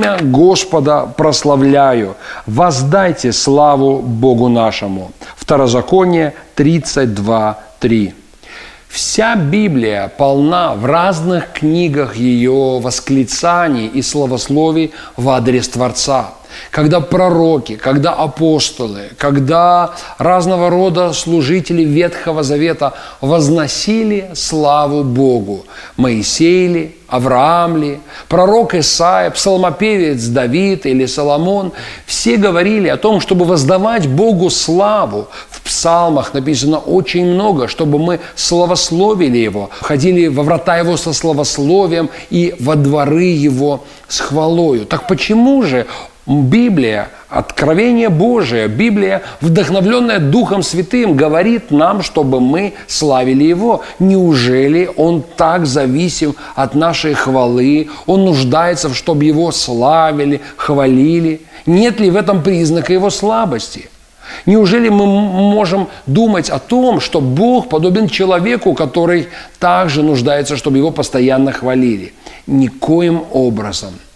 Имя Господа прославляю. Воздайте славу Богу нашему. Второзаконие 32.3. Вся Библия полна в разных книгах ее восклицаний и словословий в адрес Творца. Когда пророки, когда апостолы, когда разного рода служители Ветхого Завета возносили славу Богу. Моисей ли, Авраам ли, пророк Исаия, псалмопевец Давид или Соломон, все говорили о том, чтобы воздавать Богу славу. В псалмах написано очень много, чтобы мы славословили Его, ходили во врата Его со славословием и во дворы Его с хвалою. Так почему же Библия, откровение Божие, Библия, вдохновленная Духом Святым, говорит нам, чтобы мы славили Его. Неужели Он так зависим от нашей хвалы? Он нуждается, чтобы Его славили, хвалили? Нет ли в этом признака Его слабости? Неужели мы можем думать о том, что Бог подобен человеку, который также нуждается, чтобы его постоянно хвалили? Никоим образом –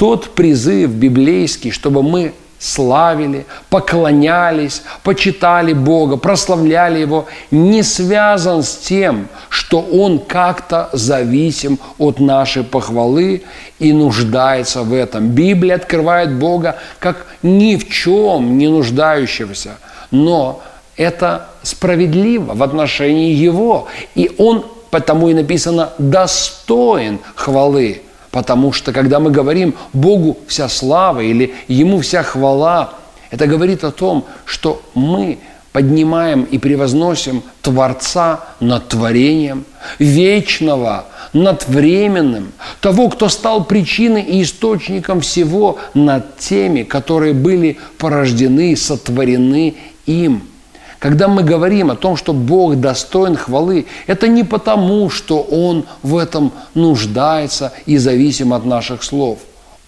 тот призыв библейский, чтобы мы славили, поклонялись, почитали Бога, прославляли Его, не связан с тем, что Он как-то зависим от нашей похвалы и нуждается в этом. Библия открывает Бога как ни в чем не нуждающегося, но это справедливо в отношении Его, и Он, потому и написано, достоин хвалы – Потому что когда мы говорим Богу вся слава или Ему вся хвала, это говорит о том, что мы поднимаем и превозносим Творца над творением, вечного над временным, того, кто стал причиной и источником всего над теми, которые были порождены, сотворены им – когда мы говорим о том, что Бог достоин хвалы, это не потому, что Он в этом нуждается и зависим от наших слов.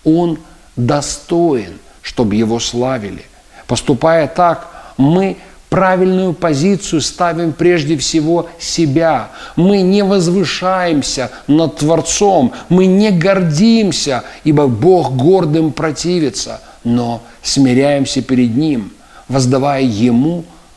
Он достоин, чтобы Его славили. Поступая так, мы правильную позицию ставим прежде всего себя. Мы не возвышаемся над Творцом, мы не гордимся, ибо Бог гордым противится, но смиряемся перед Ним, воздавая Ему